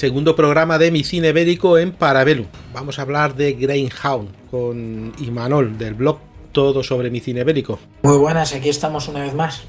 segundo programa de Mi Cine Bélico en Parabellum. Vamos a hablar de Greyhound con Imanol del blog Todo sobre Mi Cine Bélico. Muy buenas, aquí estamos una vez más.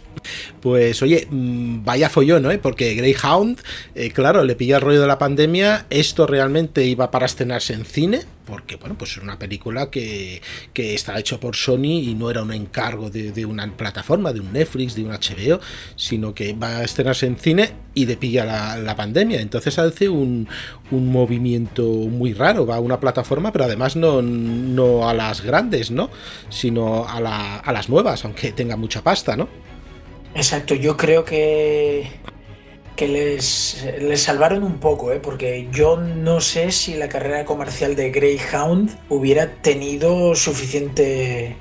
Pues oye, mm, vaya follón, ¿no? Porque Greyhound, eh, claro, le pilla el rollo de la pandemia, esto realmente iba para estrenarse en cine, porque bueno, pues es una película que, que está hecho por Sony y no era un encargo de, una plataforma, de un Netflix, de un HBO, sino que va a estrenarse en cine y le pilla la, pandemia. Entonces hace un, un, movimiento muy raro, va a una plataforma, pero además no, no a las grandes, ¿no? Sino a, la, a las nuevas, aunque tenga mucha pasta, ¿no? Exacto, yo creo que, que les, les salvaron un poco, ¿eh? porque yo no sé si la carrera comercial de Greyhound hubiera tenido suficiente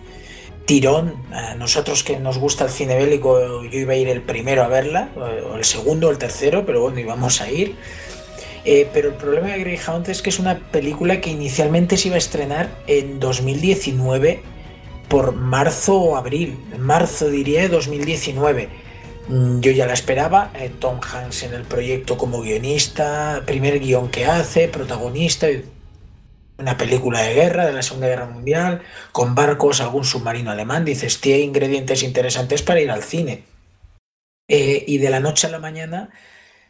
tirón. A nosotros que nos gusta el cine bélico, yo iba a ir el primero a verla, o el segundo o el tercero, pero bueno, íbamos a ir. Eh, pero el problema de Greyhound es que es una película que inicialmente se iba a estrenar en 2019 por marzo o abril, marzo diría de 2019. Mm, yo ya la esperaba, eh, Tom Hanks en el proyecto como guionista, primer guion que hace, protagonista, una película de guerra de la Segunda Guerra Mundial, con barcos, algún submarino alemán, dices, tiene ingredientes interesantes para ir al cine. Eh, y de la noche a la mañana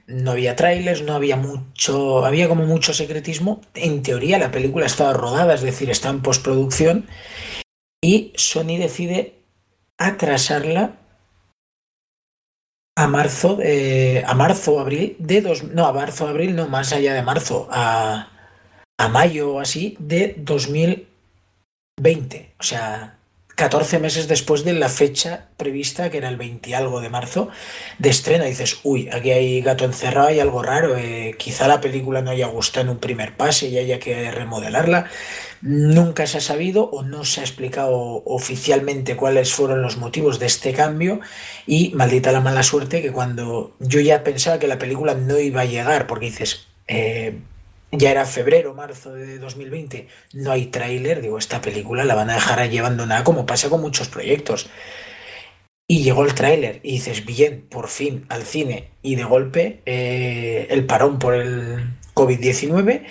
no había trailers, no había mucho, había como mucho secretismo. En teoría la película estaba rodada, es decir, está en postproducción y Sony decide atrasarla a marzo, a marzo abril de dos, no, a marzo abril, no, más allá de marzo, a, a mayo o así de 2020. O sea, 14 meses después de la fecha prevista, que era el 20 y algo de marzo, de estreno. dices, uy, aquí hay gato encerrado, hay algo raro. Eh, quizá la película no haya gustado en un primer pase y haya que remodelarla. Nunca se ha sabido o no se ha explicado oficialmente cuáles fueron los motivos de este cambio. Y maldita la mala suerte que cuando yo ya pensaba que la película no iba a llegar, porque dices, eh, ya era febrero, marzo de 2020, no hay tráiler, digo, esta película la van a dejar allí abandonada como pasa con muchos proyectos. Y llegó el tráiler y dices, bien, por fin, al cine. Y de golpe, eh, el parón por el COVID-19.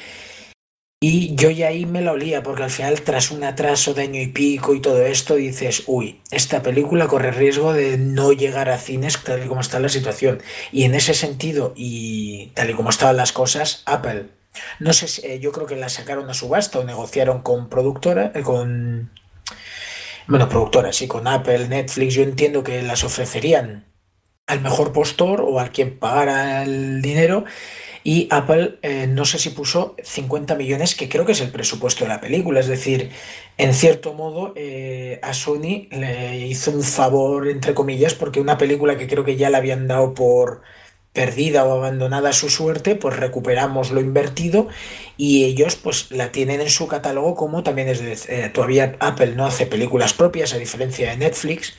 Y yo ya ahí me la olía, porque al final, tras un atraso de año y pico y todo esto, dices, uy, esta película corre riesgo de no llegar a cines tal y como está la situación. Y en ese sentido, y tal y como estaban las cosas, Apple no sé si, eh, yo creo que la sacaron a subasta o negociaron con productora, eh, con. Bueno, productoras, sí, con Apple, Netflix. Yo entiendo que las ofrecerían al mejor postor o al quien pagara el dinero. Y Apple, eh, no sé si puso 50 millones, que creo que es el presupuesto de la película. Es decir, en cierto modo, a Sony le hizo un favor, entre comillas, porque una película que creo que ya le habían dado por perdida o abandonada a su suerte, pues recuperamos lo invertido y ellos pues la tienen en su catálogo como también es de, eh, todavía Apple no hace películas propias a diferencia de Netflix.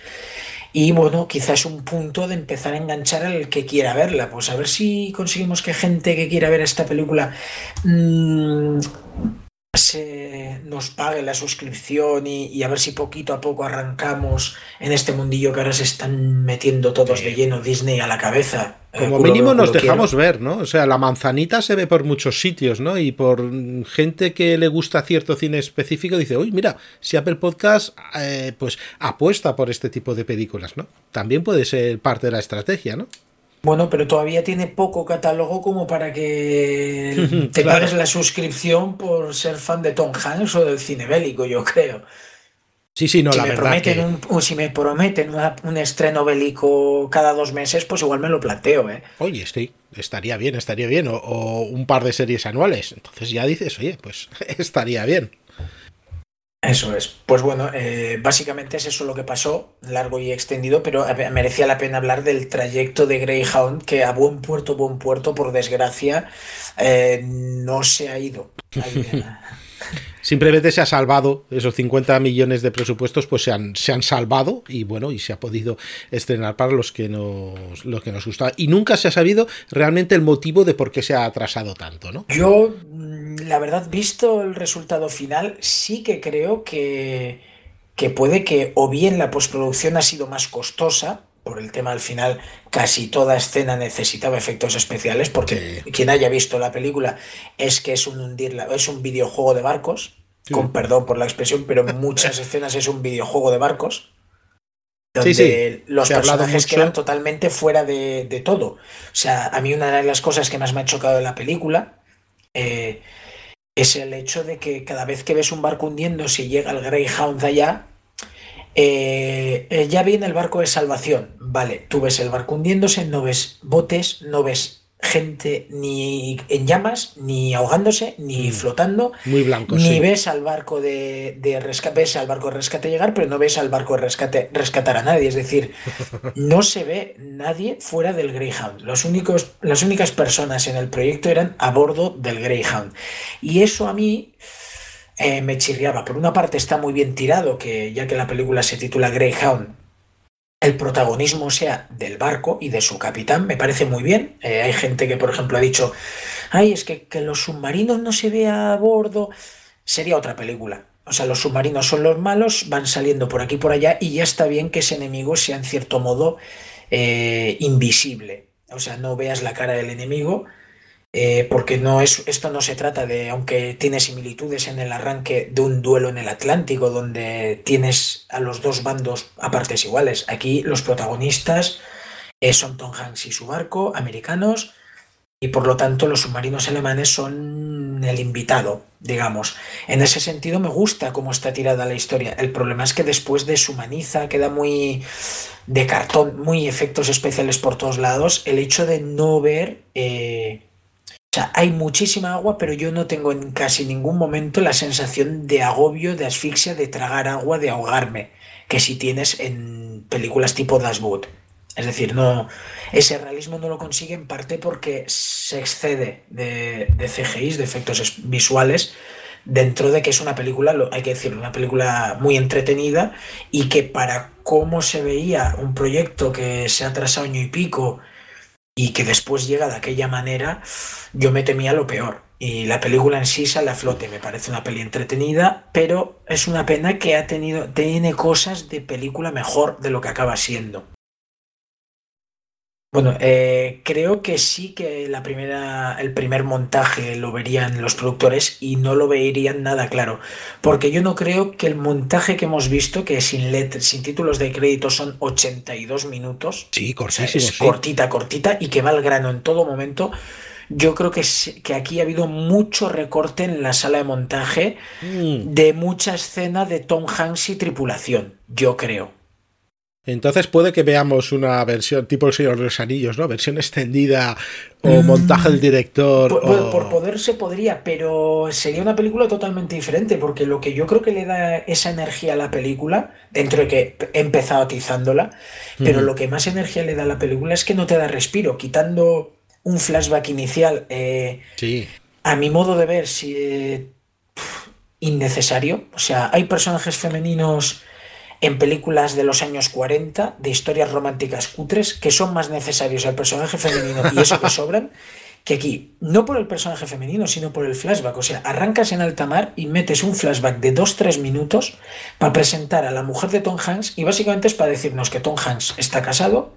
Y bueno, quizás un punto de empezar a enganchar al que quiera verla, pues a ver si conseguimos que gente que quiera ver esta película mmm, se nos pague la suscripción y, a ver si poquito a poco arrancamos en este mundillo que ahora se están metiendo todos de lleno Disney a la cabeza. Como mínimo nos dejamos ver, ¿no? O sea, la manzanita se ve por muchos sitios, ¿no? Y por gente que le gusta cierto cine específico dice, uy, mira, si Apple Podcast eh, pues apuesta por este tipo de películas, ¿no? También puede ser parte de la estrategia, ¿no? Bueno, pero todavía tiene poco catálogo como para que te pagues la suscripción por ser fan de Tom Hanks o del cine bélico, yo creo. Sí, sí, no, si la me verdad. Prometen un, si me prometen un estreno bélico cada dos meses, pues igual me lo planteo, ¿eh? Oye, sí, estaría bien, estaría bien. o un par de series anuales. Entonces ya dices, oye, pues estaría bien. Eso es. Pues bueno, eh, básicamente es eso lo que pasó, largo y extendido, pero merecía la pena hablar del trayecto de Greyhound, que a buen puerto, buen puerto, por desgracia, eh, no se ha ido. Simplemente se ha salvado, esos 50 millones de presupuestos pues se han, se han salvado y bueno, y se ha podido estrenar para los que nos, los que nos gustaba. Y nunca se ha sabido realmente el motivo de por qué se ha atrasado tanto, ¿no? Yo, mm, la verdad, visto el resultado final, sí que creo que, que puede que o bien la postproducción ha sido más costosa, por el tema al final, casi toda escena necesitaba efectos especiales, porque quien haya visto la película es que es un es un videojuego de barcos, con perdón por la expresión, pero en muchas escenas es un videojuego de barcos. Donde los personajes quedan totalmente fuera de, todo. O sea, a mí una de las cosas que más me ha chocado de la película eh, es el hecho de que cada vez que ves un barco hundiendo, si llega el Greyhound allá, eh, eh, ya viene el barco de salvación. Vale, tú ves el barco hundiéndose, no ves botes, no ves gente ni en llamas, ni ahogándose, ni mm. flotando. Muy blanco. Ni ves al barco de, rescate, ves al barco de rescate llegar, pero no ves al barco de rescate rescatar a nadie. Es decir, no se ve nadie fuera del Greyhound. Los únicos, las únicas personas en el proyecto eran a bordo del Greyhound. Y eso a mí eh, me chirriaba. Por una parte está muy bien tirado, que ya que la película se titula Greyhound, el protagonismo sea del barco y de su capitán, me parece muy bien. Eh, hay gente que, por ejemplo, ha dicho, ay, es que, los submarinos no se ve a bordo. Sería otra película. O sea, los submarinos son los malos, van saliendo por aquí y por allá y ya está bien que ese enemigo sea en cierto modo eh, invisible. O sea, no veas la cara del enemigo, eh, porque no es, esto no se trata de, aunque tiene similitudes en el arranque de un duelo en el Atlántico, donde tienes a los dos bandos a partes iguales. Aquí los protagonistas eh, son Tom Hanks y su barco, americanos, y por lo tanto los submarinos alemanes son el invitado, digamos. En ese sentido me gusta cómo está tirada la historia. El problema es que después deshumaniza, queda muy de cartón, muy efectos especiales por todos lados, el hecho de no ver... Eh, o sea, hay muchísima agua, pero yo no tengo en casi ningún momento la sensación de agobio, de asfixia, de tragar agua, de ahogarme, que si tienes en películas tipo Das Boot. Es decir, no, ese realismo no lo consigue en parte porque se excede de, de CGI, de efectos visuales, dentro de que es una película, hay que decirlo, una película muy entretenida y que para cómo se veía un proyecto que se ha trazado año y pico y que después llega de aquella manera, yo me temía lo peor. Y la película en sí sale a flote, me parece una peli entretenida, pero es una pena que ha tenido, tiene cosas de película mejor de lo que acaba siendo. Bueno, eh, creo que sí que la primera, el primer montaje lo verían los productores y no lo verían nada claro. Porque yo no creo que el montaje que hemos visto, que sin letras, sin títulos de crédito son 82 minutos. Sí, es cortita, cortita y que va al grano en todo momento. Yo creo que, que aquí ha habido mucho recorte en la sala de montaje mm. de mucha escena de Tom Hanks y tripulación. Yo creo. Entonces puede que veamos una versión tipo El Señor de los Anillos, ¿no? Versión extendida o mm. montaje del director. Por, poder se podría, pero sería una película totalmente diferente, porque lo que yo creo que le da esa energía a la película, dentro de que he empezado atizándola, pero lo que más energía le da a la película es que no te da respiro, quitando un flashback inicial. Eh, sí. A mi modo de ver, si, eh, innecesario. O sea, hay personajes femeninos en películas de los años 40 de historias románticas cutres que son más necesarios al personaje femenino y eso que sobran que aquí, no por el personaje femenino, sino por el flashback. O sea, arrancas en alta mar y metes un flashback de 2-3 minutos para presentar a la mujer de Tom Hanks y básicamente es para decirnos que Tom Hanks está casado,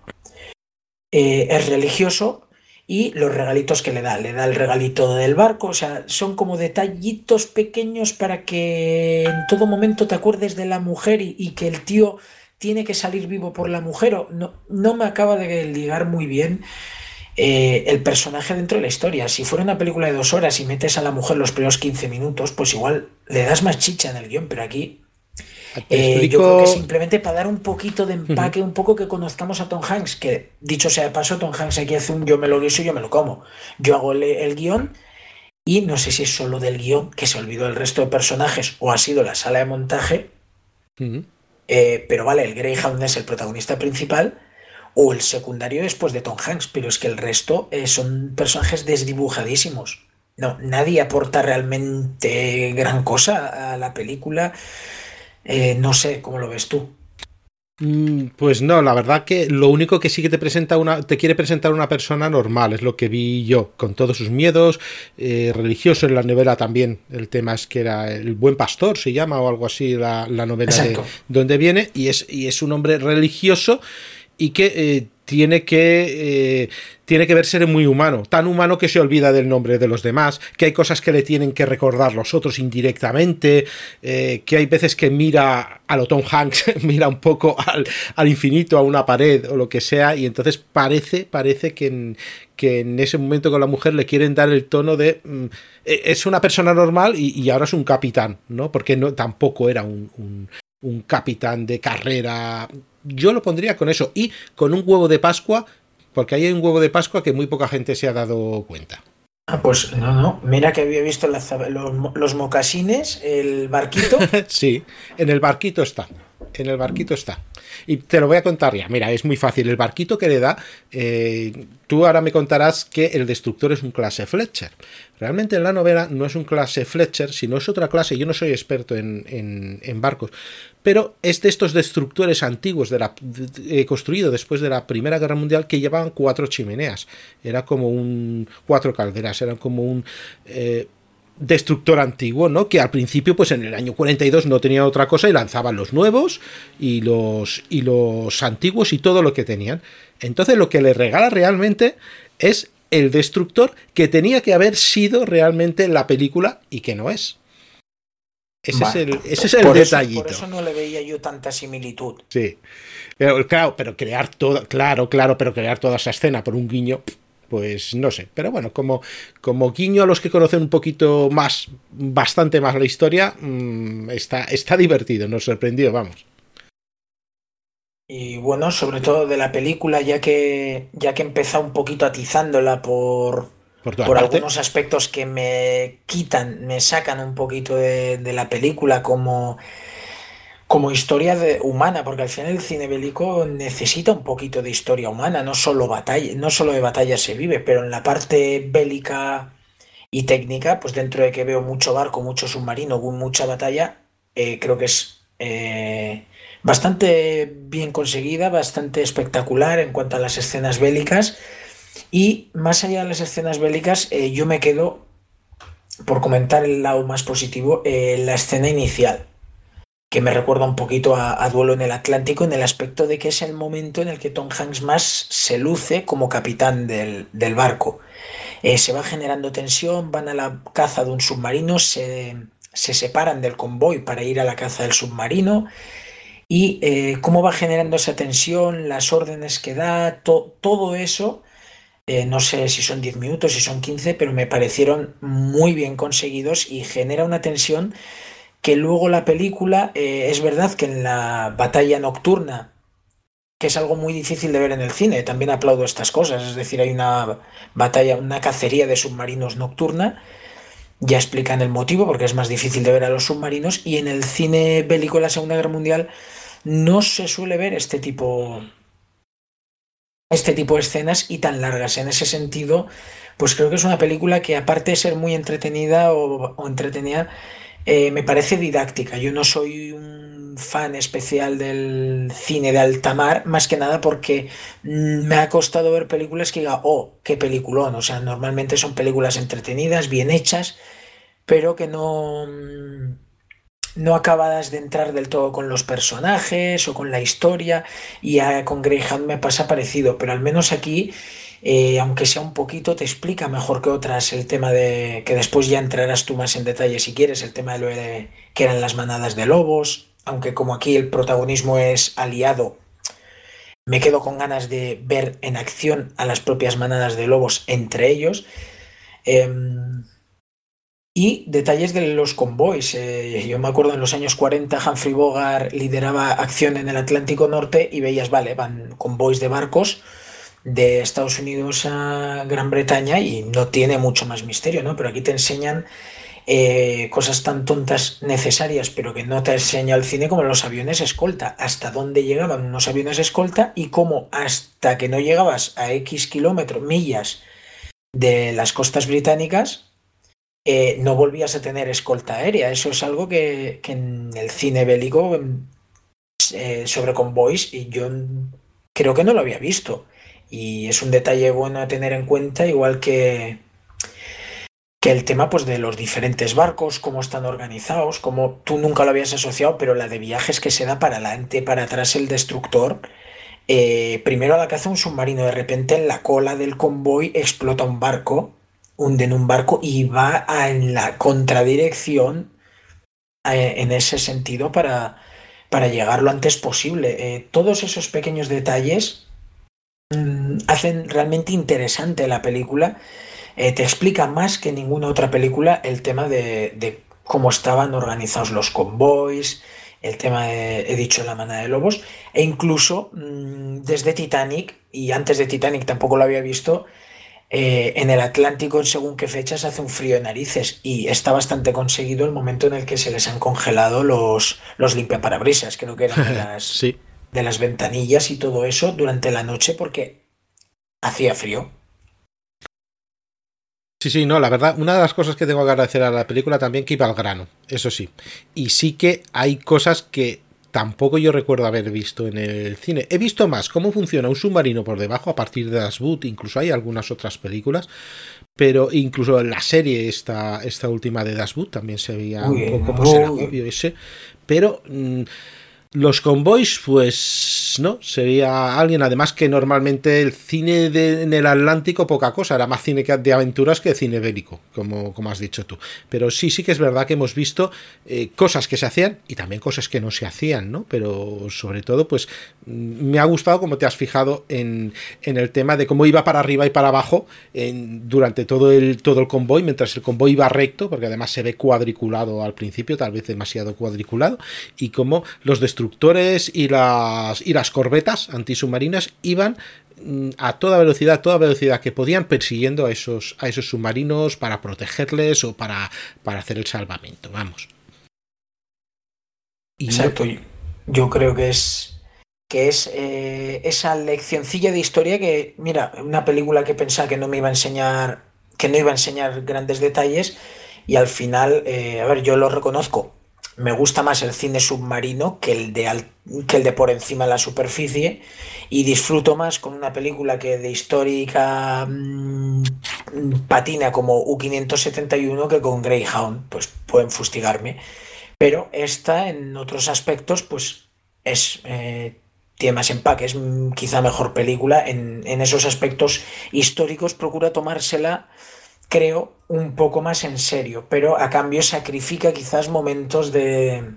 eh, es religioso y los regalitos que le da. Le da el regalito del barco, o sea, son como detallitos pequeños para que en todo momento te acuerdes de la mujer y, que el tío tiene que salir vivo por la mujer. O no, no me acaba de ligar muy bien. Eh, el personaje dentro de la historia. Si fuera una película de dos horas y metes a la mujer los primeros 15 minutos, pues igual le das más chicha en el guion, pero aquí eh, yo creo que simplemente para dar un poquito de empaque, un poco que conozcamos a Tom Hanks, que dicho sea de paso, Tom Hanks aquí hace un yo me lo guiso y yo me lo como. Yo hago el, guion y no sé si es solo del guion, que se olvidó el resto de personajes o ha sido la sala de montaje, eh, pero vale, el Greyhound es el protagonista principal o el secundario después de Tom Hanks, pero es que el resto eh, son personajes desdibujadísimos. No, nadie aporta realmente gran cosa a la película. Eh, no sé cómo lo ves tú. Mm, pues no, la verdad que lo único que sí que te presenta una, te quiere presentar una persona normal, es lo que vi yo, con todos sus miedos, eh, religioso en la novela también. El tema es que era el buen pastor, se llama o algo así la, novela de donde viene, y es, y es un hombre religioso y que eh, tiene que, eh, tiene que verse muy humano, tan humano que se olvida del nombre de los demás, que hay cosas que le tienen que recordar los otros indirectamente, eh, que hay veces que mira a lo Tom Hanks, mira un poco al, infinito, a una pared o lo que sea, y entonces parece, parece que en, ese momento con la mujer le quieren dar el tono de mm, e, es una persona normal y, ahora es un capitán, ¿no? Porque no, tampoco era un, un capitán de carrera yo lo pondría con eso y con un huevo de Pascua, porque ahí hay un huevo de Pascua que muy poca gente se ha dado cuenta. Ah, pues no, no. Mira que había visto los, los mocasines, el barquito. sí, en el barquito está. En el barquito está. Y te lo voy a contar ya. Mira, es muy fácil. El barquito que le da, eh, tú ahora me contarás que el destructor es un clase Fletcher. Realmente en la novela no es un clase Fletcher, sino es otra clase. Yo no soy experto en, barcos, pero es de estos destructores antiguos de la, eh, construido después de la Primera Guerra Mundial que llevaban cuatro chimeneas. Era como un. cuatro calderas, eran como un. Eh, destructor antiguo, ¿no? Que al principio, pues en el año 42 no tenía otra cosa y lanzaban los nuevos y los, y los antiguos y todo lo que tenían. Entonces lo que le regala realmente es el destructor que tenía que haber sido realmente la película y que no es. Ese es el, ese es el detallito. por eso no le veía yo tanta similitud. Sí. Pero, claro, pero crear todo, claro, claro, pero crear toda esa escena por un guiño, pues no sé. Pero bueno, como, como guiño a los que conocen un poquito más, bastante más la historia, mm, está, está divertido, nos sorprendió, vamos. Y bueno, sobre todo de la película, ya que, ya que he empezado un poquito atizándola por, por, algunos aspectos que me quitan, me sacan un poquito de, de la película, como como historia humana, porque al final el cine bélico necesita un poquito de historia humana, no solo batalla, no solo de batalla se vive, pero en la parte bélica y técnica, pues dentro de que veo mucho barco, mucho submarino, mucha batalla, eh, creo que es eh, bastante bien conseguida, bastante espectacular en cuanto a las escenas bélicas. Y más allá de las escenas bélicas, eh, yo me quedo, por comentar el lado más positivo, la escena inicial que me recuerda un poquito a, Duelo en el Atlántico en el aspecto de que es el momento en el que Tom Hanks más se luce como capitán del, barco. Eh, se va generando tensión, van a la caza de un submarino, se, separan del convoy para ir a la caza del submarino y eh, cómo va generando esa tensión, las órdenes que da, todo eso. Eh, no sé si son 10 minutos, si son 15, pero me parecieron muy bien conseguidos y genera una tensión que luego la película, eh, es verdad que en la batalla nocturna, que es algo muy difícil de ver en el cine, también aplaudo estas cosas, es decir, hay una batalla, una cacería de submarinos nocturna, ya explican el motivo, porque es más difícil de ver a los submarinos, y en el cine bélico de la Segunda Guerra Mundial no se suele ver este tipo este tipo de escenas y tan largas. En ese sentido, pues creo que es una película que aparte de ser muy entretenida o, o entretenida, eh, me parece didáctica. Yo no soy un fan especial del cine de alta mar, más que nada porque mm, me ha costado ver películas que diga, oh, qué peliculón. O sea, normalmente son películas entretenidas, bien hechas, pero que no, mm, no acabadas de entrar del todo con los personajes o con la historia. Y con Greyhound me pasa parecido, pero al menos aquí eh, aunque sea un poquito, te explica mejor que otras el tema de que después ya entrarás tú más en detalle si quieres, el tema de lo de, que eran las manadas de lobos, aunque como aquí el protagonismo es aliado, me quedo con ganas de ver en acción a las propias manadas de lobos entre ellos. Em, y detalles de los convoys. Eh, yo me acuerdo en los años 40 Humphrey Bogart lideraba acción en el Atlántico Norte y veías, vale, van convoys de barcos de Estados Unidos a Gran Bretaña y no tiene mucho más misterio, ¿no? Pero aquí te enseñan eh, cosas tan tontas necesarias, pero que no te enseña el cine como los aviones escolta, hasta dónde llegaban unos aviones escolta y cómo hasta que no llegabas a X kilómetros, millas de las costas británicas, eh, no volvías a tener escolta aérea. Eso es algo que, en el cine bélico eh, sobre convoys y yo creo que no lo había visto. Y es un detalle bueno a tener en cuenta, igual que, que el tema pues, de los diferentes barcos, cómo están organizados, como tú nunca lo habías asociado, pero la de viajes que se da para adelante, para atrás el destructor, Eh, primero la caza un submarino, de repente en la cola del convoy explota un barco, hunden un barco y va en la contradirección eh, en ese sentido para, para llegar lo antes posible. Eh, todos esos pequeños detalles hacen realmente interesante la película. te explica más que ninguna otra película el tema de, de cómo estaban organizados los convoys, el tema de, he dicho la manada de lobos, e incluso mm, desde Titanic, y antes de Titanic tampoco lo había visto, eh, en el Atlántico, según qué fechas, hace un frío de narices y está bastante conseguido el momento en el que se les han congelado los, los limpiaparabrisas, creo que eran de las, de las ventanillas y todo eso durante la noche porque hacía frío. Sí, sí, no, la verdad, una de las cosas que tengo que agradecer a la película también que iba al grano, eso sí. Y sí que hay cosas que tampoco yo recuerdo haber visto en el cine. He visto más cómo funciona un submarino por debajo a partir de Das Boot, incluso hay algunas otras películas, pero incluso en la serie esta, esta última de Das Boot también se veía un poco, pues era obvio ese, pero... Mm, los convoys, pues no, sería alguien, además que normalmente el cine en el Atlántico poca cosa, era más cine de aventuras que cine bélico, como, como has dicho tú. Pero sí, sí que es verdad que hemos visto eh, cosas que se hacían y también cosas que no se hacían, ¿no? Pero sobre todo, pues mm, me ha gustado como te has fijado en, en el tema de cómo iba para arriba y para abajo durante todo el, todo el convoy, mientras el convoy iba recto, porque además se ve cuadriculado al principio, tal vez demasiado cuadriculado, y cómo los destructores destructores y las, y las corbetas antisubmarinas iban mm, a toda velocidad, toda velocidad que podían persiguiendo a esos, a esos submarinos para protegerles o para, para hacer el salvamento, vamos. Exacto, yo creo que es que es eh, esa leccioncilla de historia que, mira, una película que pensaba que no me iba a enseñar, que no iba a enseñar grandes detalles y al final, eh, a ver, yo lo reconozco, me gusta más el cine submarino que el de, que el de por encima de la superficie y disfruto más con una película que de histórica mm, patina como U571 que con Greyhound, pues pueden fustigarme. Pero esta en otros aspectos pues es... Eh, tiene más empaque, es quizá mejor película en, en esos aspectos históricos, procura tomársela creo, un poco más en serio, pero a cambio sacrifica quizás momentos de,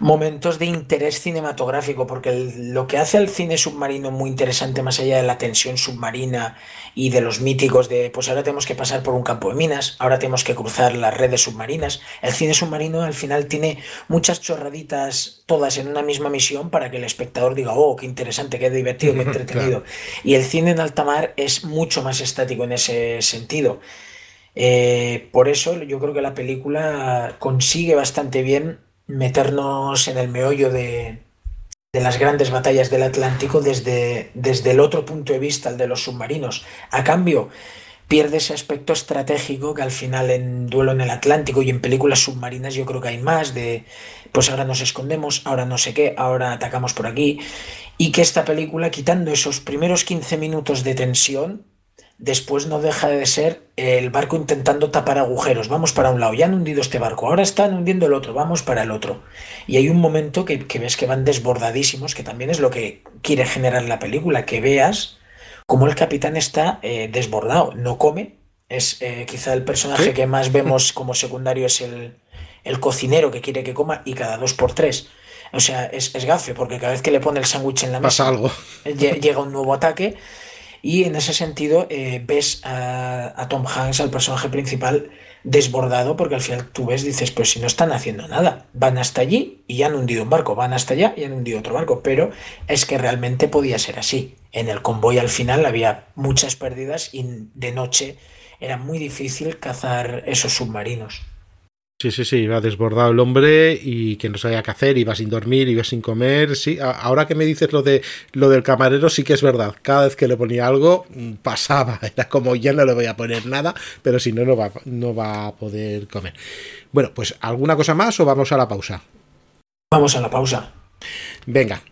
momentos de interés cinematográfico, porque lo que hace al cine submarino muy interesante, más allá de la tensión submarina y de los míticos de, pues ahora tenemos que pasar por un campo de minas, ahora tenemos que cruzar las redes submarinas, el cine submarino al final tiene muchas chorraditas todas en una misma misión para que el espectador diga, oh, qué interesante, qué divertido, qué entretenido. Y el cine en alta mar es mucho más estático en ese sentido. Eh, por eso yo creo que la película consigue bastante bien meternos en el meollo de, las grandes batallas del Atlántico desde, desde el otro punto de vista, el de los submarinos. A cambio, pierde ese aspecto estratégico que al final en duelo en el Atlántico y en películas submarinas yo creo que hay más de pues ahora nos escondemos, ahora no sé qué, ahora atacamos por aquí y que esta película quitando esos primeros 15 minutos de tensión después no deja de ser el barco intentando tapar agujeros. Vamos para un lado, ya han hundido este barco, ahora están hundiendo el otro, vamos para el otro. Y hay un momento que, ves que van desbordadísimos, que también es lo que quiere generar la película, que veas cómo el capitán está eh, desbordado, no come. Es eh, quizá el personaje que más vemos como secundario es el, cocinero que quiere que coma y cada dos por tres. O sea, es, es gafe, porque cada vez que le pone el sándwich en la mesa, Pasa algo. llega un nuevo ataque. Y en ese sentido eh, ves a, Tom Hanks, al personaje principal, desbordado, porque al final tú ves, dices, pues si no están haciendo nada, van hasta allí y han hundido un barco, van hasta allá y han hundido otro barco, pero es que realmente podía ser así. En el convoy al final había muchas pérdidas y de noche era muy difícil cazar esos submarinos. Sí, sí, sí, iba desbordado el hombre y que no sabía qué hacer, iba sin dormir, iba sin comer. Sí, ahora que me dices lo de lo del camarero, sí que es verdad. Cada vez que le ponía algo, mm, pasaba. Era como ya no le voy a poner nada, pero si no, no va, no va a poder comer. Bueno, pues ¿alguna cosa más o vamos a la pausa? Vamos a la pausa. Venga,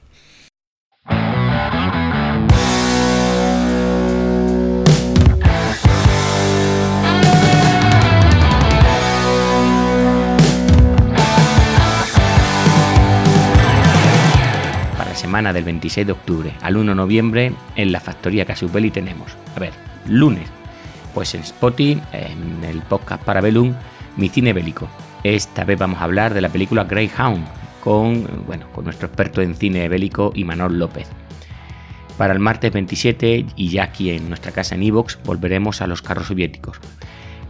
semana del 26 de octubre al 1 de noviembre en la factoría Casubelli tenemos, a ver, lunes, pues en Spotify, en el podcast Parabellum, Mi Cine Bélico. Esta vez vamos a hablar de la película Greyhound con, bueno, con nuestro experto en cine bélico Imanol López. Para el martes 27 y ya aquí en nuestra casa en Evox volveremos a los carros soviéticos.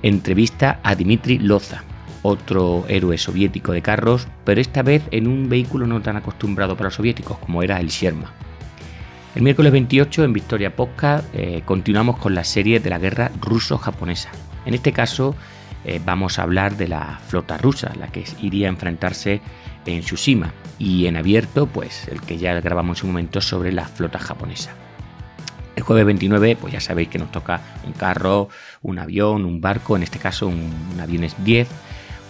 Entrevista a Dmitry Loza, otro héroe soviético de carros, pero esta vez en un vehículo no tan acostumbrado para los soviéticos como era el Sherma. El miércoles 28 en Victoria Podcast eh, continuamos con la serie de la guerra ruso-japonesa. En este caso eh, vamos a hablar de la flota rusa, la que iría a enfrentarse en Tsushima, y en abierto, pues el que ya grabamos en un momento sobre la flota japonesa. El jueves 29, pues ya sabéis que nos toca un carro, un avión, un barco, en este caso un, avión es 10,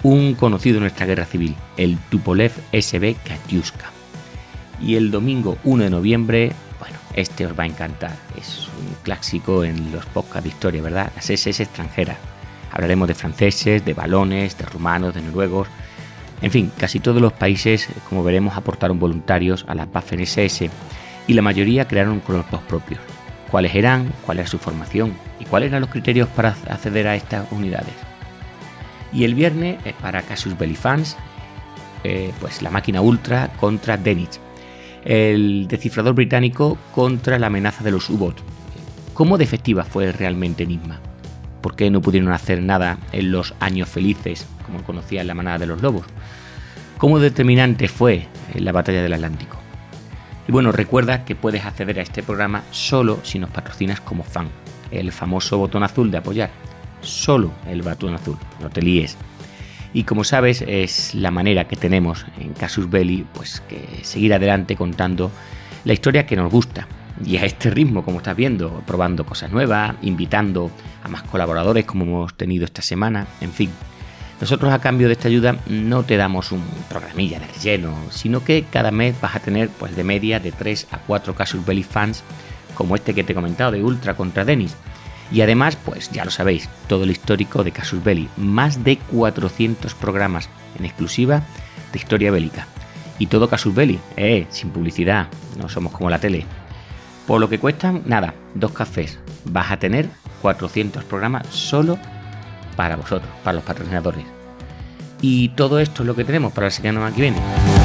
un conocido en nuestra guerra civil, el Tupolev SB Katyuska. Y el domingo 1 de noviembre, bueno, este os va a encantar, es un clásico en los podcasts de historia, ¿verdad? Las SS extranjeras Hablaremos de franceses, de balones, de rumanos, de noruegos. En fin, casi todos los países, como veremos, aportaron voluntarios a la Waffen SS y la mayoría crearon cuerpos propios. ¿Cuáles eran? ¿Cuál era su formación? ¿Y cuáles eran los criterios para acceder a estas unidades? Y el viernes, para Casus Belli fans, eh, pues la máquina Ultra contra Denich, el descifrador británico contra la amenaza de los U-Boats. ¿Cómo de efectiva fue realmente Enigma? ¿Por qué no pudieron hacer nada en los años felices, como conocía la manada de los lobos? ¿Cómo determinante fue en la batalla del Atlántico? Y bueno, recuerda que puedes acceder a este programa solo si nos patrocinas como fan. El famoso botón azul de apoyar. Solo el botón azul, no te líes. Y como sabes, es la manera que tenemos en Casus Belli, pues que seguir adelante contando la historia que nos gusta, y a este ritmo, como estás viendo, probando cosas nuevas, invitando a más colaboradores como hemos tenido esta semana, en fin. Nosotros a cambio de esta ayuda no te damos un programilla de relleno, sino que cada mes vas a tener pues de media de 3 a 4 Casus Belli fans como este que te he comentado de Ultra contra Denis. Y además, pues ya lo sabéis, todo el histórico de Casus Belli, más de 400 programas en exclusiva de historia bélica. Y todo Casus Belli, eh, sin publicidad, no somos como la tele, por lo que cuestan, nada, dos cafés. Vas a tener 400 programas solo para vosotros, para los patrocinadores. Y todo esto es lo que tenemos para el semana que viene.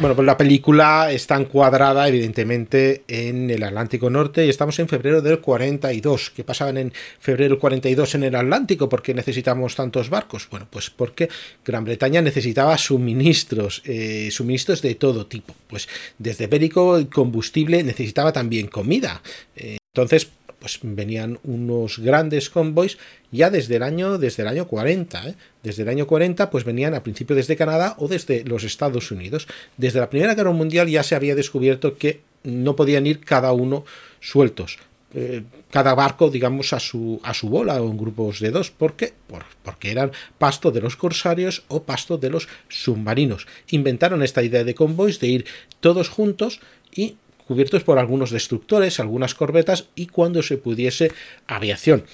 Bueno, pues la película está encuadrada evidentemente en el Atlántico Norte y estamos en febrero del 42. ¿Qué pasaban en febrero del 42 en el Atlántico? ¿Por qué necesitamos tantos barcos? Bueno, pues porque Gran Bretaña necesitaba suministros, eh, suministros de todo tipo. Pues desde bélico combustible necesitaba también comida. Eh, entonces, pues venían unos grandes convoys ya desde el año, desde el año 40. ¿eh? Desde el año 40 pues venían a principio desde Canadá o desde los Estados Unidos. Desde la Primera Guerra Mundial ya se había descubierto que no podían ir cada uno sueltos. Eh, cada barco, digamos, a su, a su bola o en grupos de dos. ¿Por qué? porque eran pasto de los corsarios o pasto de los submarinos. Inventaron esta idea de convoys de ir todos juntos y cubiertos por algunos destructores, algunas corbetas y cuando se pudiese aviación.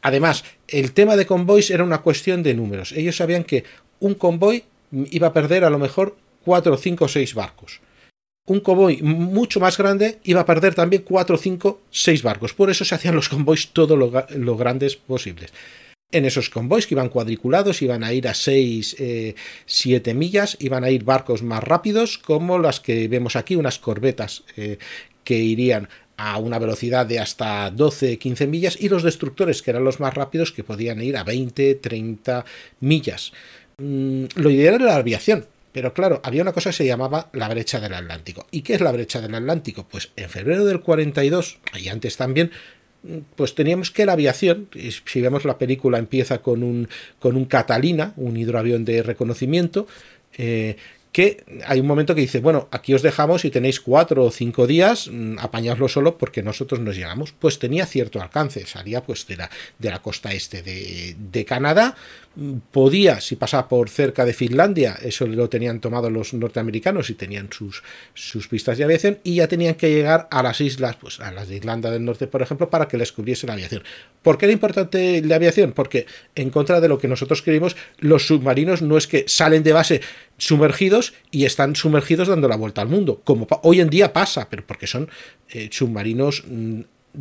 Además, el tema de convoys era una cuestión de números. Ellos sabían que un convoy iba a perder a lo mejor 4, 5, 6 barcos. Un convoy mucho más grande iba a perder también 4, 5, 6 barcos. Por eso se hacían los convoys todo lo, lo grandes posibles en esos convoys que iban cuadriculados, iban a ir a 6, 7 eh, millas, iban a ir barcos más rápidos como las que vemos aquí, unas corbetas eh, que irían a una velocidad de hasta 12, 15 millas y los destructores que eran los más rápidos que podían ir a 20, 30 millas. Mm, lo ideal era la aviación, pero claro, había una cosa que se llamaba la brecha del Atlántico. ¿Y qué es la brecha del Atlántico? Pues en febrero del 42, y antes también, pues teníamos que la aviación, si vemos la película empieza con un, con un Catalina, un hidroavión de reconocimiento, eh, que hay un momento que dice, bueno, aquí os dejamos y tenéis cuatro o cinco días, mm, apañadlo solo porque nosotros nos llegamos. Pues tenía cierto alcance, salía pues de la, de la costa este de, de Canadá, podía, si pasaba por cerca de Finlandia, eso lo tenían tomado los norteamericanos y tenían sus, sus pistas de aviación, y ya tenían que llegar a las islas, pues a las de Irlanda del Norte, por ejemplo, para que les cubriese la aviación. ¿Por qué era importante la aviación? Porque en contra de lo que nosotros creímos, los submarinos no es que salen de base sumergidos y están sumergidos dando la vuelta al mundo, como hoy en día pasa, pero porque son eh, submarinos mm,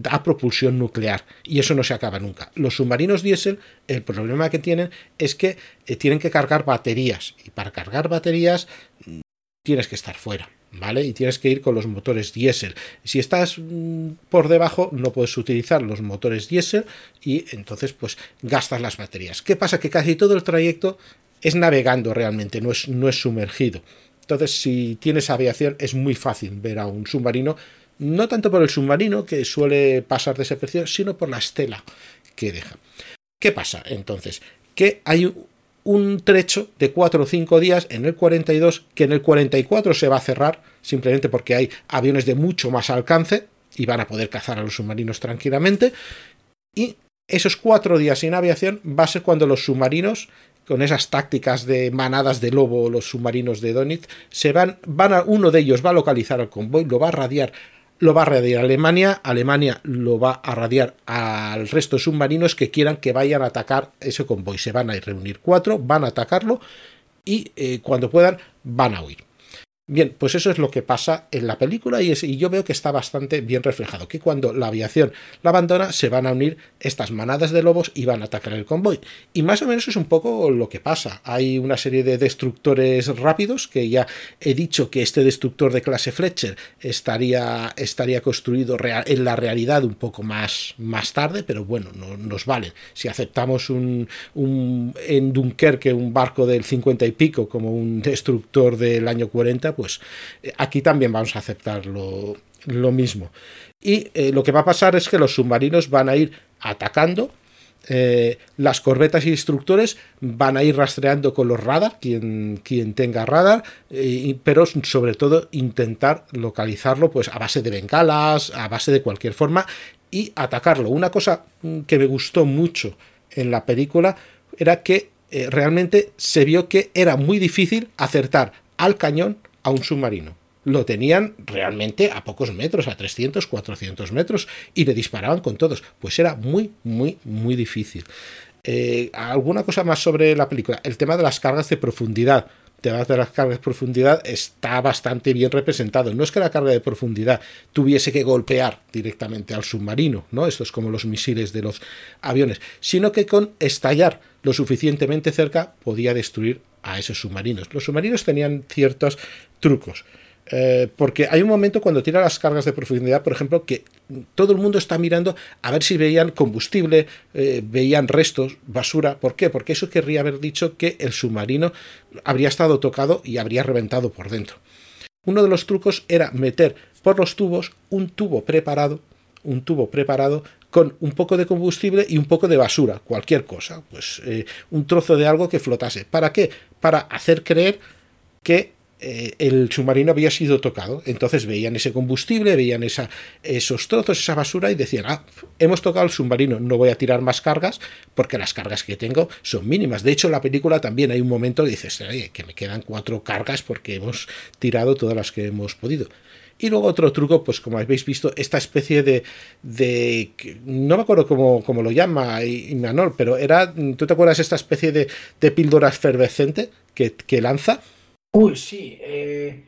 a propulsión nuclear y eso no se acaba nunca. Los submarinos diésel, el problema que tienen es que eh, tienen que cargar baterías y para cargar baterías mm, tienes que estar fuera. ¿vale? Y tienes que ir con los motores diésel. Si estás mm, por debajo, no puedes utilizar los motores diésel y entonces pues gastas las baterías. ¿Qué pasa? Que casi todo el trayecto es navegando realmente, no es, no es sumergido. Entonces, si tienes aviación, es muy fácil ver a un submarino, no tanto por el submarino, que suele pasar desapercibido, sino por la estela que deja. ¿Qué pasa entonces? Que hay un trecho de 4 o 5 días en el 42 que en el 44 se va a cerrar simplemente porque hay aviones de mucho más alcance y van a poder cazar a los submarinos tranquilamente y esos cuatro días sin aviación va a ser cuando los submarinos con esas tácticas de manadas de lobo los submarinos de Donitz se van van a uno de ellos va a localizar al convoy lo va a radiar lo va a radiar Alemania, Alemania lo va a radiar al resto de submarinos que quieran que vayan a atacar ese convoy. Se van a reunir cuatro, van a atacarlo y eh, cuando puedan van a huir. Bien, pues eso es lo que pasa en la película y, y, yo veo que está bastante bien reflejado, que cuando la aviación la abandona se van a unir estas manadas de lobos y van a atacar el convoy. Y más o menos es un poco lo que pasa. Hay una serie de destructores rápidos, que ya he dicho que este destructor de clase Fletcher estaría, estaría construido en la realidad un poco más, más tarde, pero bueno, no, nos vale. Si aceptamos un, un, en Dunkerque un barco del 50 y pico como un destructor del año 40, pues eh, aquí también vamos a aceptar lo, mismo. Y eh, lo que va a pasar es que los submarinos van a ir atacando, eh, las corbetas y destructores van a ir rastreando con los radar, quien, quien tenga radar, pero sobre todo intentar localizarlo pues a base de bengalas, a base de cualquier forma y atacarlo. Una cosa mm, que me gustó mucho en la película era que realmente se vio que era muy difícil acertar al cañón a un submarino. Lo tenían realmente a pocos metros, a 300, 400 metros, y le disparaban con todos. Pues era muy, muy, muy difícil. Eh, ¿Alguna cosa más sobre la película? El tema de las cargas de profundidad. Tema de las cargas de profundidad está bastante bien representado. No es que la carga de profundidad tuviese que golpear directamente al submarino, ¿no? Esto es como los misiles de los aviones, sino que con estallar lo suficientemente cerca podía destruir a esos submarinos. Los submarinos tenían ciertos trucos. Eh, porque hay un momento cuando tira las cargas de profundidad, por ejemplo, que todo el mundo está mirando a ver si veían combustible, eh, veían restos, basura. ¿Por qué? Porque eso querría haber dicho que el submarino habría estado tocado y habría reventado por dentro. Uno de los trucos era meter por los tubos un tubo preparado, un tubo preparado con un poco de combustible y un poco de basura, cualquier cosa, pues eh, un trozo de algo que flotase. ¿Para qué? Para hacer creer que eh, el submarino había sido tocado. Entonces veían ese combustible, veían esa, esos trozos, esa basura y decían, ah, hemos tocado el submarino, no voy a tirar más cargas porque las cargas que tengo son mínimas. De hecho, en la película también hay un momento que dices, Oye, que me quedan cuatro cargas porque hemos tirado todas las que hemos podido. Y luego otro truco, pues como habéis visto, esta especie de... de no me acuerdo cómo, cómo lo llama Imanol, pero era, ¿tú te acuerdas esta especie de, de píldora efervescente que, que lanza? Uy, sí. Eh,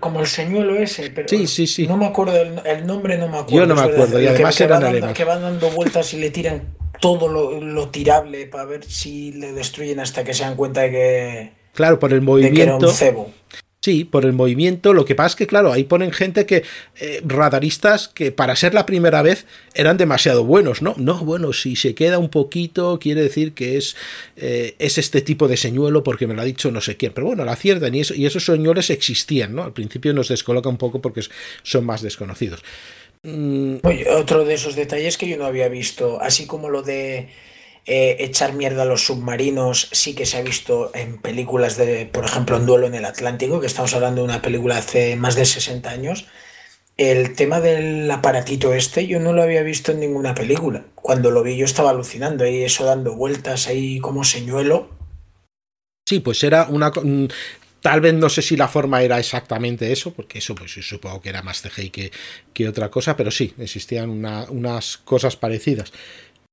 como el señuelo ese, pero sí, sí, sí. no me acuerdo el, nombre, no me acuerdo. Yo no me acuerdo, y además que, eran dando, que van dando vueltas y le tiran todo lo, tirable para ver si le destruyen hasta que se dan cuenta de que. Claro, por el movimiento. De que era un cebo. Sí, por el movimiento. Lo que pasa es que, claro, ahí ponen gente que, eh, radaristas, que para ser la primera vez eran demasiado buenos, ¿no? No, bueno, si se queda un poquito, quiere decir que es, eh, es este tipo de señuelo porque me lo ha dicho no sé quién. Pero bueno, la aciertan y, eso, y esos señuelos existían, ¿no? Al principio nos descoloca un poco porque son más desconocidos. Mm. Oye, otro de esos detalles que yo no había visto, así como lo de eh, echar mierda a los submarinos sí que se ha visto en películas de, por ejemplo, en Duelo en el Atlántico, que estamos hablando de una película hace más de 60 años. El tema del aparatito este yo no lo había visto en ninguna película. Cuando lo vi yo estaba alucinando ahí, eso dando vueltas ahí como señuelo. Sí, pues era una... Tal vez no sé si la forma era exactamente eso, porque eso pues supongo que era más CGI que, que otra cosa, pero sí, existían unas cosas parecidas.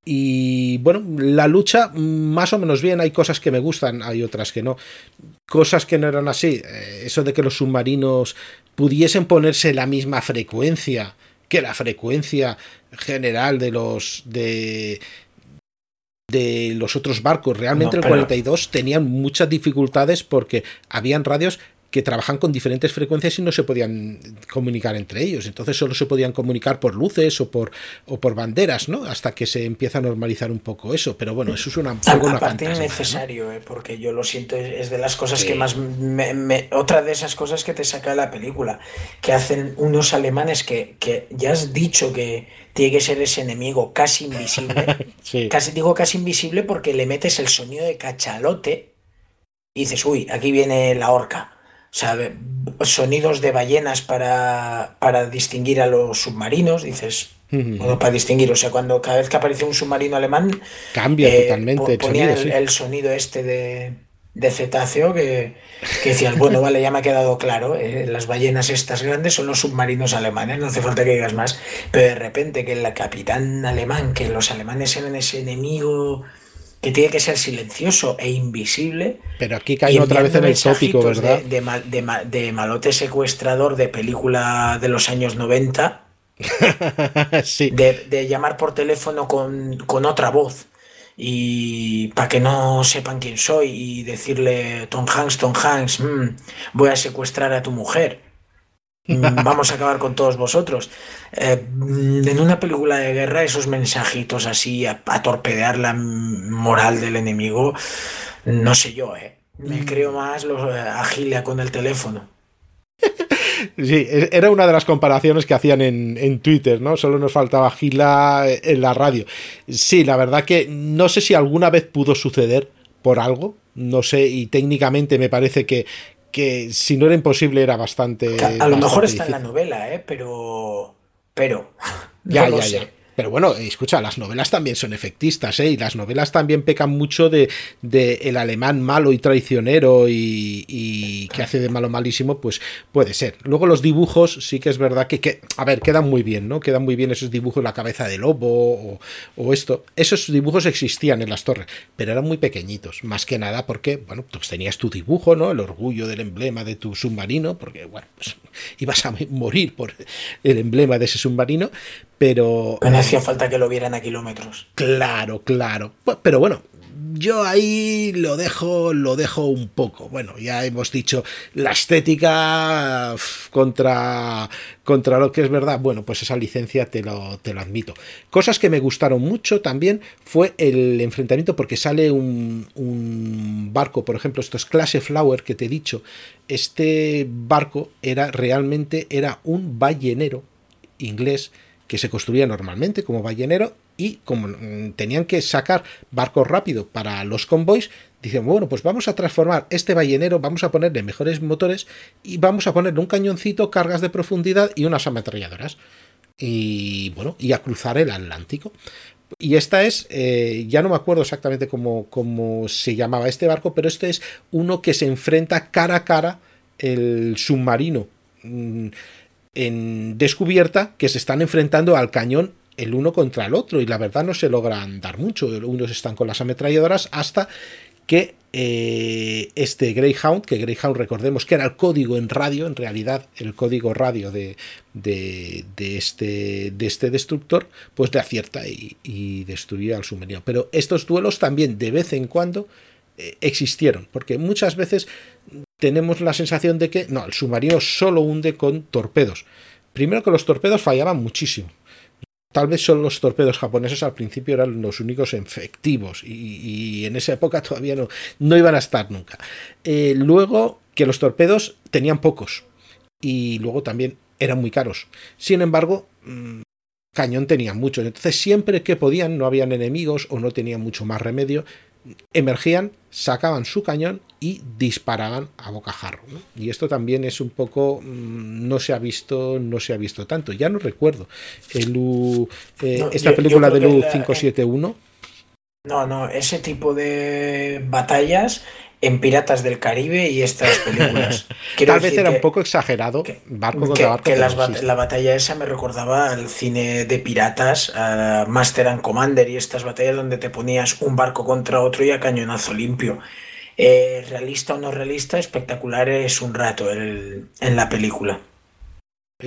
Y bueno, la lucha más o menos bien, hay cosas que me gustan, hay otras que no. Cosas que no eran así, eh, eso de que los submarinos pudiesen ponerse la misma frecuencia que la frecuencia general de los de de los otros barcos. Realmente el 42 tenían muchas dificultades porque habían radios que trabajan con diferentes frecuencias y no se podían comunicar entre ellos. Entonces solo se podían comunicar por luces o por, o por banderas, ¿no? Hasta que se empieza a normalizar un poco eso. Pero bueno, eso es una, Aparte necesario, ¿eh? porque yo lo siento, es de las cosas que más... Me, otra de esas cosas que te saca la película, que hacen unos alemanes que, que ya has dicho que tiene que ser ese enemigo casi invisible. Casi digo casi invisible porque le metes el sonido de cachalote y dices, uy, aquí viene la horca sea, sonidos de ballenas para, para distinguir a los submarinos, dices, bueno, para distinguir, o sea, cuando cada vez que aparece un submarino alemán, cambia eh, totalmente. el sonido, el, sonido este de, de cetáceo que, que decías, bueno, vale, ya me ha quedado claro, eh, las ballenas estas grandes son los submarinos alemanes, no hace falta que digas más, pero de repente que el capitán alemán, que los alemanes eran ese enemigo que tiene que ser silencioso e invisible. Pero aquí cae otra vez en el tópico, ¿verdad? De, malote secuestrador de película de los años 90. sí. de, llamar por teléfono con, con otra voz y para que no sepan quién soy y decirle Tom Hanks, Tom Hanks, mm, voy a secuestrar a tu mujer. Mm, vamos a acabar con todos vosotros. Eh, en una película de guerra, esos mensajitos así a, torpedear la moral del enemigo, no sé yo, ¿eh? Me mm. creo más los, eh, a Gilia con el teléfono. Sí, e, era una de las comparaciones que hacían en, Twitter, ¿no? Solo nos faltaba Gila en la radio. Sí, la verdad que no sé si alguna vez pudo suceder por algo, no sé, y técnicamente me parece que, que si no era imposible era bastante. A, lo mejor está en la novela, ¿eh? pero. Pero. Ya, ya, ya. Pero bueno, escucha, las novelas también son efectistas, ¿eh? Y las novelas también pecan mucho de, el alemán malo y traicionero y, que hace de malo malísimo, pues puede ser. Luego los dibujos sí que es verdad que, a ver, quedan muy bien, ¿no? Quedan muy bien esos dibujos, la cabeza de lobo o, esto. Esos dibujos existían en las torres, pero eran muy pequeñitos, más que nada porque, bueno, pues tenías tu dibujo, ¿no? El orgullo del emblema de tu submarino, porque, bueno, pues ibas a morir por el emblema de ese submarino, pero... hacía falta que lo vieran a kilómetros. Claro, claro. Pero bueno, yo ahí lo dejo, lo dejo un poco. Bueno, ya hemos dicho la estética contra, contra lo que es verdad. Bueno, pues esa licencia te lo, te lo admito. Cosas que me gustaron mucho también fue el enfrentamiento porque sale un, un barco, por ejemplo, esto es clase Flower que te he dicho. Este barco era realmente era un ballenero inglés que se construía normalmente como ballenero y como mm, tenían que sacar barcos rápidos para los convoys, dicen, bueno, pues vamos a transformar este ballenero, vamos a ponerle mejores motores y vamos a ponerle un cañoncito, cargas de profundidad y unas ametralladoras. Y bueno, y a cruzar el Atlántico. Y esta es, eh, ya no me acuerdo exactamente cómo, cómo se llamaba este barco, pero este es uno que se enfrenta cara a cara el submarino mm, en descubierta que se están enfrentando al cañón el uno contra el otro y la verdad no se logran dar mucho. Unos están con las ametralladoras hasta que eh, este Greyhound, que Greyhound recordemos que era el código en radio, en realidad el código radio de, de, este, de este destructor, pues le acierta y, y destruye al submarino. Pero estos duelos también de vez en cuando eh, existieron, porque muchas veces tenemos la sensación de que no, el submarino solo hunde con torpedos. Primero que los torpedos fallaban muchísimo. Tal vez solo los torpedos japoneses al principio eran los únicos efectivos y, en esa época todavía no, no iban a estar nunca. Eh, luego que los torpedos tenían pocos y luego también eran muy caros. Sin embargo, mm, cañón tenía muchos. Entonces siempre que podían, no habían enemigos o no tenían mucho más remedio, emergían, sacaban su cañón y disparaban a bocajarro. Y esto también es un poco mm, no se ha visto, no se ha visto tanto. Ya no recuerdo el eh, esta película de U 571. No, no, ese tipo de batallas en Piratas del Caribe y estas películas. Tal vez era un poco exagerado, barco contra barco. Que la batalla esa me recordaba al cine de piratas, a Master and Commander y estas batallas donde te ponías un barco contra otro y a cañonazo limpio. Eh, realista o no realista, espectacular es un rato en la película.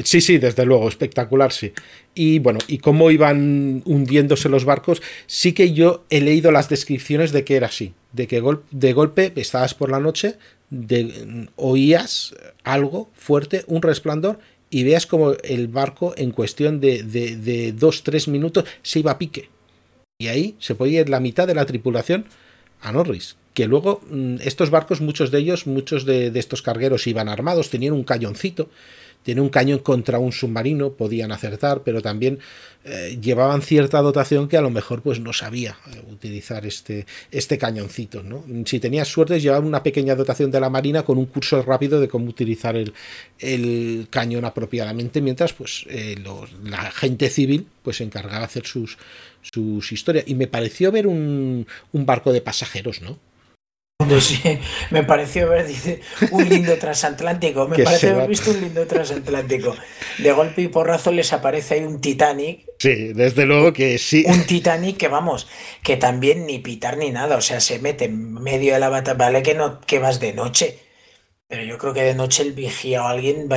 Sí, sí, desde luego, espectacular, sí. Y bueno, y cómo iban hundiéndose los barcos, sí que yo he leído las descripciones de que era así, de que de golpe estabas por la noche, de, oías algo fuerte, un resplandor, y veas como el barco en cuestión de, de, dos, tres minutos se iba a pique. Y ahí se podía ir la mitad de la tripulación a Norris. Que luego mm, estos barcos, muchos de ellos, muchos de, de estos cargueros iban armados, tenían un cañoncito tiene un cañón contra un submarino, podían acertar, pero también eh, llevaban cierta dotación que a lo mejor pues no sabía eh, utilizar este, este cañoncito. ¿no? Si tenías suerte, llevaban una pequeña dotación de la marina con un curso rápido de cómo utilizar el, el cañón apropiadamente, mientras pues eh, la gente civil pues se encargaba de hacer sus, sus historias. Y me pareció ver un, un barco de pasajeros, ¿no? Me pareció ver, dice, un lindo transatlántico. Me pareció haber visto un lindo transatlántico. De golpe y porrazo les aparece ahí un Titanic. Sí, desde luego que sí. Un Titanic que vamos, que también ni pitar ni nada. O sea, se mete en medio de la batalla. Vale que no que vas de noche. Pero yo creo que de noche el vigía o alguien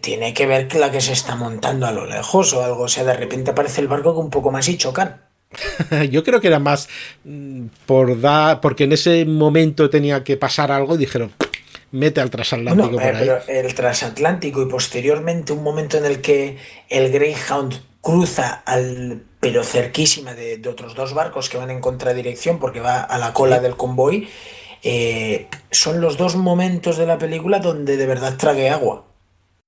tiene que ver que la que se está montando a lo lejos o algo. O sea, de repente aparece el barco con un poco más y chocan. Yo creo que era más mm, por dar, porque en ese momento tenía que pasar algo y dijeron, mete al transatlántico por ahí. el transatlántico y posteriormente un momento en el que el Greyhound cruza al pero cerquísima de, otros dos barcos que van en contradirección porque va a la cola del convoy, eh, son los dos momentos de la película donde de verdad trague agua.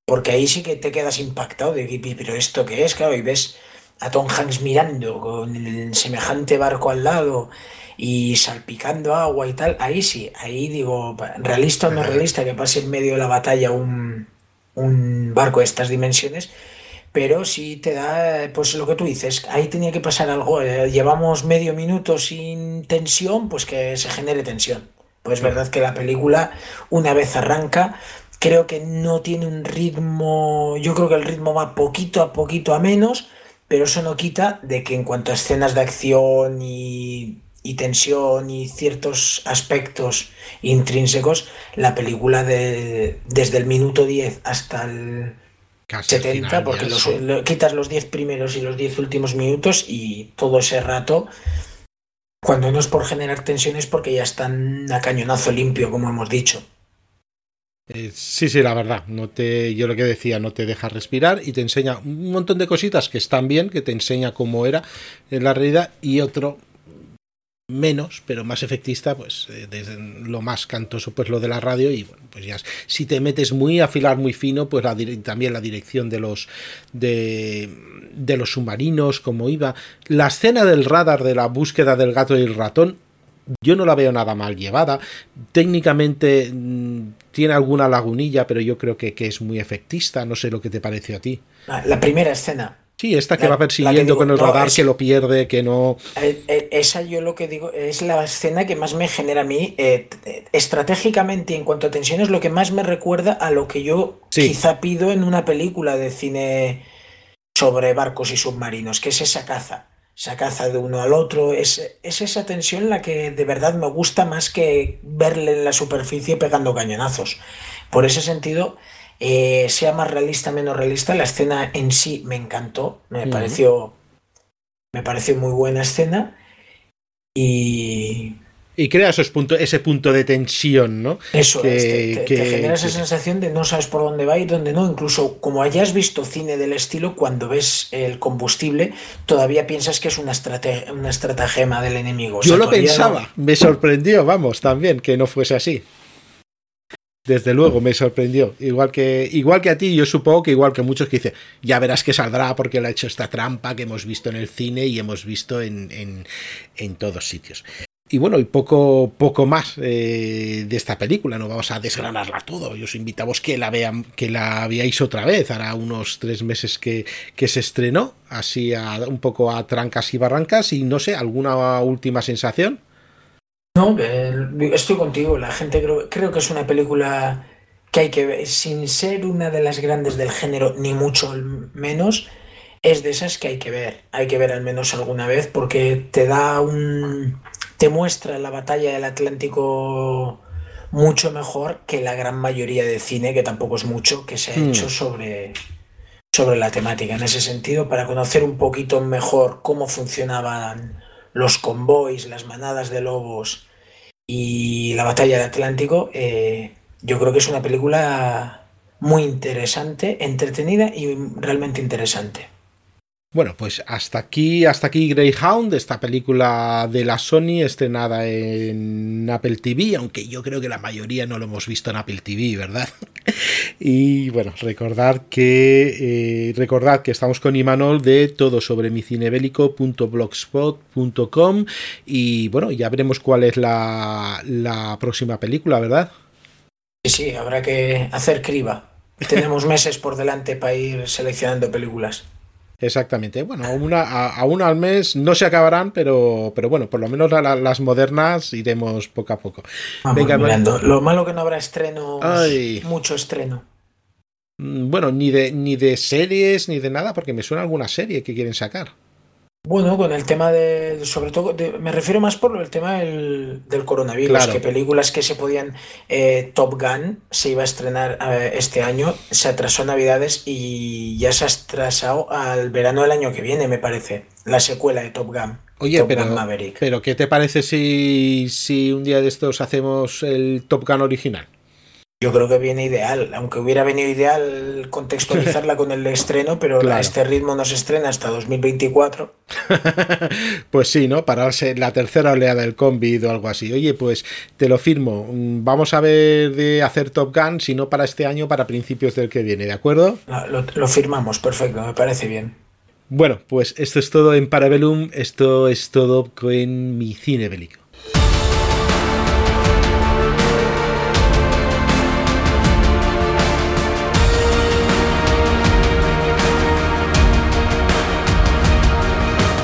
Porque ahí sí que te quedas impactado de, pero esto qué es, claro, y ves a Tom Hanks mirando con el semejante barco al lado y salpicando agua y tal, ahí sí, ahí digo, realista o no realista que pase en medio de la batalla un, un barco de estas dimensiones, pero sí te da, pues lo que tú dices, ahí tenía que pasar algo, eh, llevamos medio minuto sin tensión, pues que se genere tensión. Pues es verdad que la película, una vez arranca, creo que no tiene un ritmo, yo creo que el ritmo va poquito a poquito a menos, pero eso no quita de que en cuanto a escenas de acción y, tensión y ciertos aspectos intrínsecos, la película de, desde el minuto 10 hasta el 70, porque quitas los 10 primeros y los 10 últimos minutos y todo ese rato, cuando no es por generar tensión es porque ya están a cañonazo limpio, como hemos dicho. Eh, sí, sí, la verdad. No te, yo lo que decía, no te deja respirar y te enseña un montón de cositas que están bien, que te enseña cómo era en la realidad, y otro menos, pero más efectista, pues eh, desde lo más cantoso, pues lo de la radio, y bueno, pues ya si te metes muy a afilar muy fino, pues también la dirección de los de, de los submarinos, cómo iba. La escena del radar de la búsqueda del gato y el ratón yo no la veo nada mal llevada. Técnicamente mm, tiene alguna lagunilla, pero yo creo que, es muy efectista. No sé lo que te pareció a ti. La primera escena. Sí, esta que va persiguiendo con el radar, que lo pierde, que no. Eh, eh, esa yo lo que digo es la escena que más me genera a mí, eh, estratégicamente y en cuanto a tensiones, lo que más me recuerda a lo que yo quizá pido en una película de cine sobre barcos y submarinos, que es esa caza esa caza de uno al otro, es, es, esa tensión la que de verdad me gusta más que verle en la superficie pegando cañonazos. Por ese sentido, eh, sea más realista, menos realista, la escena en sí me encantó, me pareció me pareció muy buena escena y y crea esos ese punto de tensión, ¿no? Eso que, te, genera esa sensación de no sabes por dónde va y dónde no. Incluso como hayas visto cine del estilo, cuando ves el combustible, todavía piensas que es una, una estratagema del enemigo. Yo lo pensaba, me sorprendió, vamos, también, que no fuese así. Desde luego, me sorprendió. Igual que, igual que a ti, yo supongo que igual que muchos que dicen, ya verás que saldrá porque le ha hecho esta trampa que hemos visto en el cine y hemos visto en, en, en todos sitios. Y bueno, y poco, poco más eh, de esta película, no vamos a desgranarla todo. Yo os invitamos que la vean, que la veáis otra vez. Hará unos tres meses que, que se estrenó, así a, un poco a trancas y barrancas. Y no sé, ¿alguna última sensación? No, estoy contigo. La gente creo, creo que es una película que hay que ver, sin ser una de las grandes del género, ni mucho menos, es de esas que hay que ver. Hay que ver al menos alguna vez porque te da un. Te muestra la batalla del Atlántico mucho mejor que la gran mayoría de cine, que tampoco es mucho, que se ha hmm. hecho sobre, sobre la temática. En ese sentido, para conocer un poquito mejor cómo funcionaban los convoys, las manadas de lobos y la batalla del Atlántico, eh, yo creo que es una película muy interesante, entretenida y realmente interesante. Bueno, pues hasta aquí, hasta aquí Greyhound, esta película de la Sony estrenada en Apple TV, aunque yo creo que la mayoría no lo hemos visto en Apple TV, ¿verdad? y bueno, recordar que eh, recordad que estamos con Imanol de todo sobre mi cinebélico.blogspot.com y bueno, ya veremos cuál es la, la próxima película, ¿verdad? Sí, sí, habrá que hacer criba. Tenemos meses por delante para ir seleccionando películas. Exactamente. Bueno, una, a, una al mes no se acabarán, pero, pero bueno, por lo menos las modernas iremos poco a poco. Venga, Lo malo que no habrá estreno, mucho estreno. Mm, bueno, ni de, ni de series ni de nada, porque me suena alguna serie que quieren sacar. Bueno, con el tema de, sobre todo, me refiero más por el tema del, coronavirus, que películas que se podían, eh, Top Gun se iba a estrenar eh, este año, se atrasó a Navidades y ya se ha atrasado al verano del año que viene, me parece, la secuela de Top Gun. Oye, pero, pero ¿qué te parece si, si un día de estos hacemos el Top Gun original? Yo creo que viene ideal, aunque hubiera venido ideal contextualizarla con el estreno, pero a este ritmo no se estrena hasta 2024. pues sí, ¿no? Pararse la tercera oleada del COVID o algo así. Oye, pues te lo firmo. Mm, vamos a ver de hacer Top Gun, si no para este año, para principios del que viene, ¿de acuerdo? Lo, lo firmamos, perfecto, me parece bien. Bueno, pues esto es todo en Parabellum, esto es todo con mi cine bélico.